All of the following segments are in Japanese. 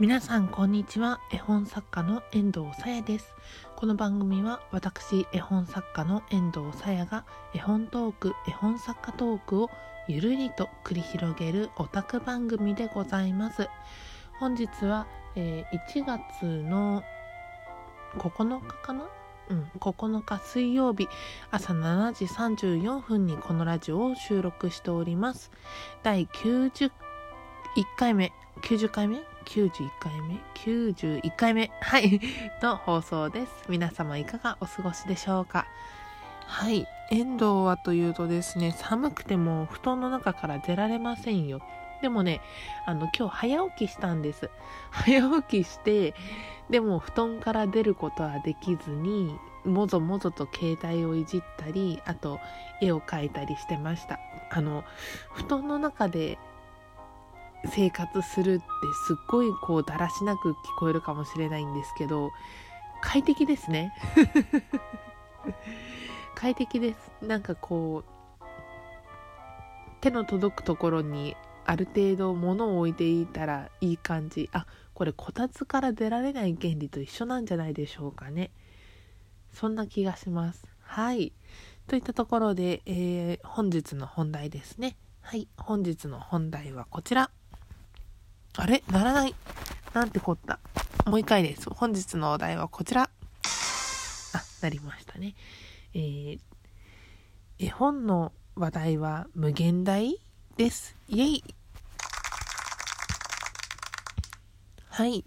皆さんこんにちは。絵本作家の遠藤さやです。この番組は私絵本作家の遠藤さやが絵本トーク絵本作家トークをゆるりと繰り広げるオタク番組でございます。本日は、えー、1月の9日かな？うん、9日水曜日朝7時34分にこのラジオを収録しております。第91回目90回目？91回目？91回目。はい。の放送です。皆様いかがお過ごしでしょうか？はい。遠藤はというとですね寒くても布団の中から出られませんよ。でもねあの今日早起きしたんです。早起きしてでも布団から出ることはできずにもぞもぞと携帯をいじったりあと絵を描いたりしてました。あの布団の中で生活するってすっごいこうだらしなく聞こえるかもしれないんですけど快適ですね。快適です。なんかこう手の届くところにある程度物を置いていたらいい感じ。あこれこたつから出られない原理と一緒なんじゃないでしょうかね。そんな気がします。はい。といったところで、えー、本日の本題ですね。はい。本日の本題はこちら。あれ？ならない。なんてこった。もう一回です。本日のお題はこちら。あ、なりましたね。えー、絵本の話題は無限大？です。イェイはい。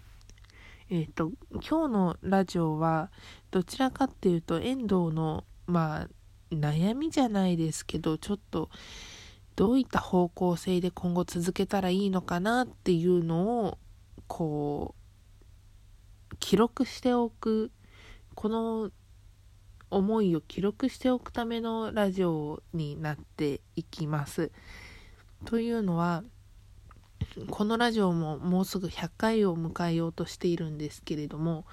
えっ、と、今日のラジオは、どちらかっていうと、遠藤の、まあ、悩みじゃないですけど、ちょっと、どういった方向性で今後続けたらいいのかなっていうのをこう記録しておくこの思いを記録しておくためのラジオになっていきます。というのはこのラジオももうすぐ100回を迎えようとしているんですけれども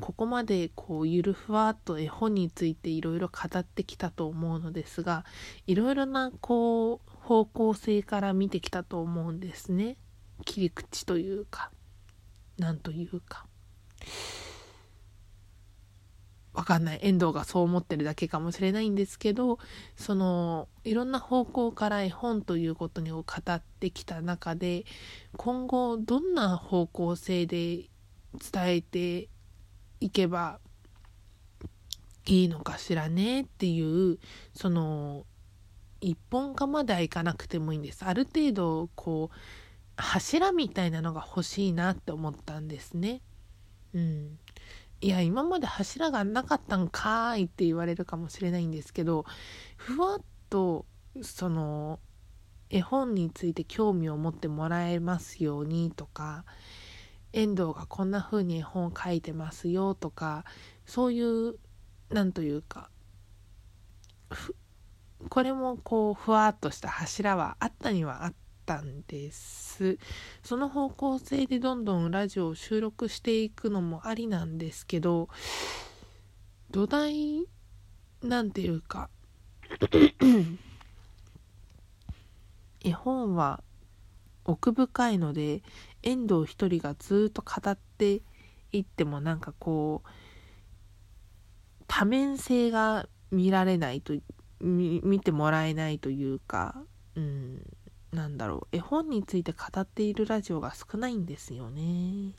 ここまでこうゆるふわっと絵本についていろいろ語ってきたと思うのですがいろいろなこう方向性から見てきたと思うんですね。切り口というか。なんというか。わかんない。遠藤がそう思ってるだけかもしれないんですけどそのいろんな方向から絵本ということに語ってきた中で今後どんな方向性で伝えていけばいいのかしらねっていうその一本化まではいかなくてもいいんです。ある程度こう柱みたいなのが欲しいなって思ったんですね。うん。いや今まで柱がなかったんかーいって言われるかもしれないんですけどふわっとその絵本について興味を持ってもらえますようにとか遠藤がこんな風に絵本を書いてますよとかそういうなんというかこれもこうふわっとした柱はあったにはあったんです。その方向性でどんどんラジオを収録していくのもありなんですけど土台なんていうか 絵本は奥深いので遠藤一人がずっと語っていってもなんかこう多面性が見られないと見てもらえないというか、うん、なんだろう。絵本について語っているラジオが少ないんですよね。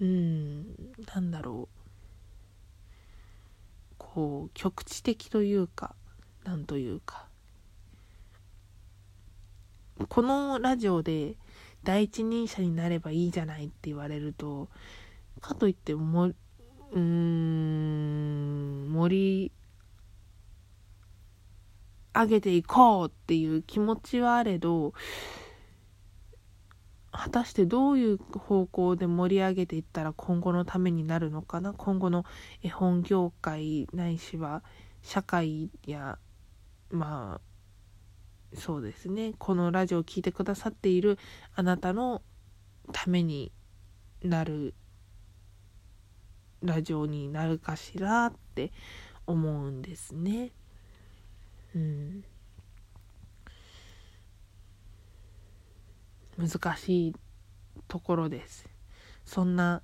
うんなんだろう。こう局地的というかなんというか。このラジオで第一人者になればいいじゃないって言われるとかといってもうーん森上げていこうっていう気持ちはあれど果たしてどういう方向で盛り上げていったら今後のためになるのかな？今後の絵本業界ないしは社会やまあそうですねこのラジオを聴いてくださっているあなたのためになるラジオになるかしらって思うんですね。うん。難しいところです。そんな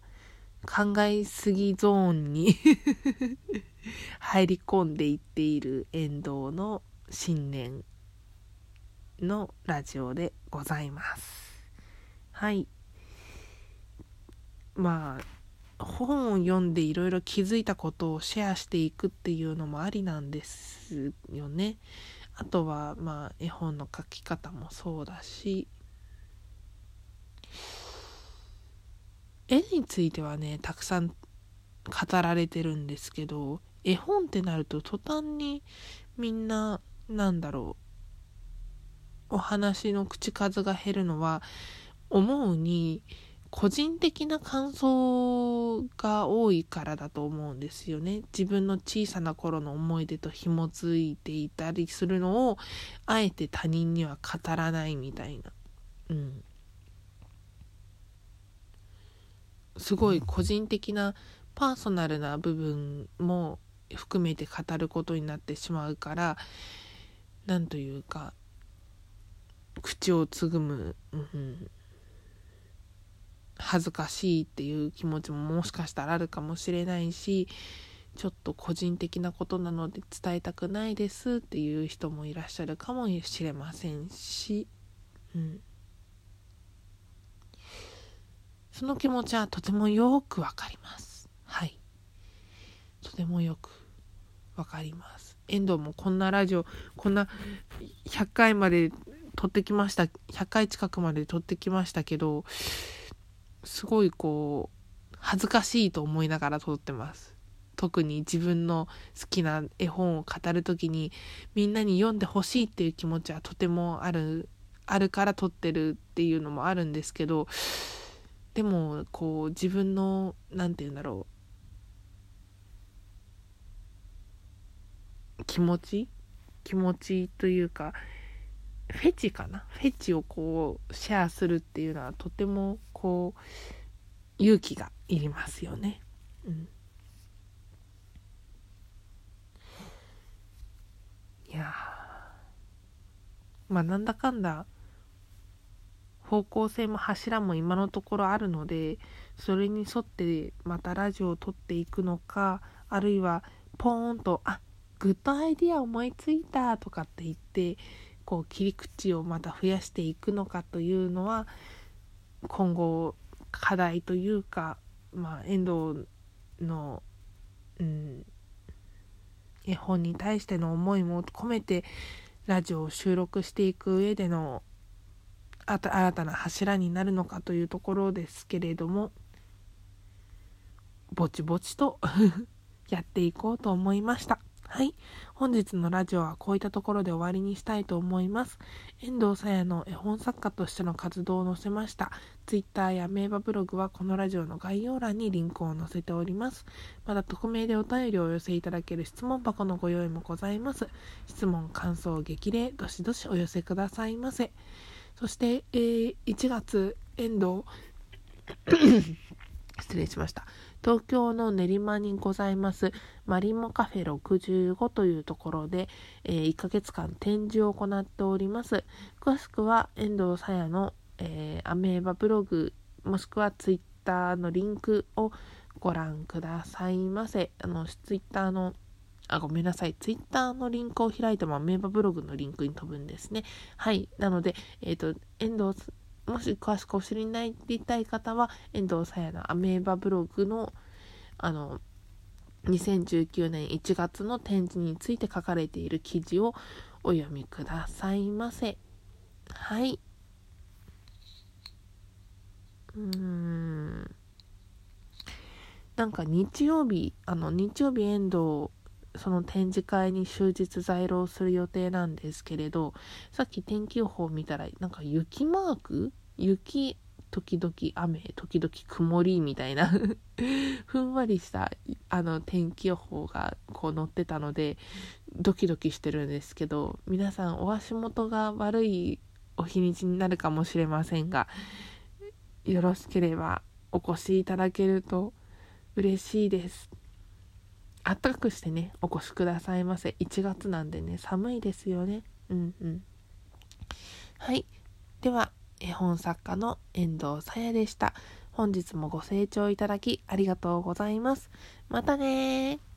考えすぎゾーンに 入り込んでいっている遠藤の新年のラジオでございます。はい。まあ本を読んでいろいろ気づいたことをシェアしていくっていうのもありなんですよね。あとはまあ絵本の書き方もそうだし。絵についてはねたくさん語られてるんですけど絵本ってなると途端にみんななんだろうお話の口数が減るのは思うに個人的な感想が多いからだと思うんですよね。自分の小さな頃の思い出と紐づいていたりするのをあえて他人には語らないみたいな。うん。すごい個人的なパーソナルな部分も含めて語ることになってしまうから何というか口をつぐむ、うん、恥ずかしいっていう気持ちももしかしたらあるかもしれないしちょっと個人的なことなので伝えたくないですっていう人もいらっしゃるかもしれませんし、うん、その気持ちはとてもよくわかります。はい。とてもよくわかります。遠藤もこんなラジオこんな100回まで撮ってきました100回近くまで撮ってきましたけどすごいこう恥ずかしいと思いながら撮ってます。特に自分の好きな絵本を語る時にみんなに読んでほしいっていう気持ちはとてもあるあるから撮ってるっていうのもあるんですけどでもこう自分の何て言うんだろう。気持ち？気持ちというかフェチかな？フェチをこうシェアするっていうのはとてもこう勇気がいりますよね。うん、いやまあなんだかんだ方向性も柱も今のところあるのでそれに沿ってまたラジオを撮っていくのかあるいはポーンと「あグッドアイディア思いついた」とかって言ってこう切り口をまた増やしていくのかというのは今後課題というか、まあ、遠藤の、うん、絵本に対しての思いも込めてラジオを収録していく上での新たな柱になるのかというところですけれどもぼちぼちと やっていこうと思いました。はい。本日のラジオはこういったところで終わりにしたいと思います。遠藤さやの絵本作家としての活動を載せました Twitter や名馬ブログはこのラジオの概要欄にリンクを載せております。また匿名でお便りをお寄せいただける質問箱のご用意もございます。質問、感想、激励、どしどしお寄せくださいませ。そして、えー、1月、遠藤失礼しました。東京の練馬にございますマリモカフェ65というところで、えー、1ヶ月間展示を行っております。詳しくは遠藤さやの、えー、アメーバブログもしくはツイッターのリンクをご覧くださいませ。あの、ツイッターのあ、ごめんなさい。ツイッターのリンクを開いてもアメーバブログのリンクに飛ぶんですね。はい。なので、えっ、ー、と、遠藤もし詳しくお知りになりたい方は、遠藤さやのアメーバブログの、あの、2019年1月の展示について書かれている記事をお読みくださいませ。はい。うーん。なんか日曜日、あの、日曜日遠藤その展示会に終日在廊する予定なんですけれどさっき天気予報見たらなんか雪マーク雪時々雨時々曇りみたいな。ふんわりしたあの天気予報がこう載ってたのでドキドキしてるんですけど皆さんお足元が悪いお日にちになるかもしれませんがよろしければお越しいただけると嬉しいです。あったかくしてねお越しくださいませ。1月なんでね寒いですよね。うんうん。はい。では絵本作家の遠藤さやでした。本日もご清聴いただきありがとうございます。またね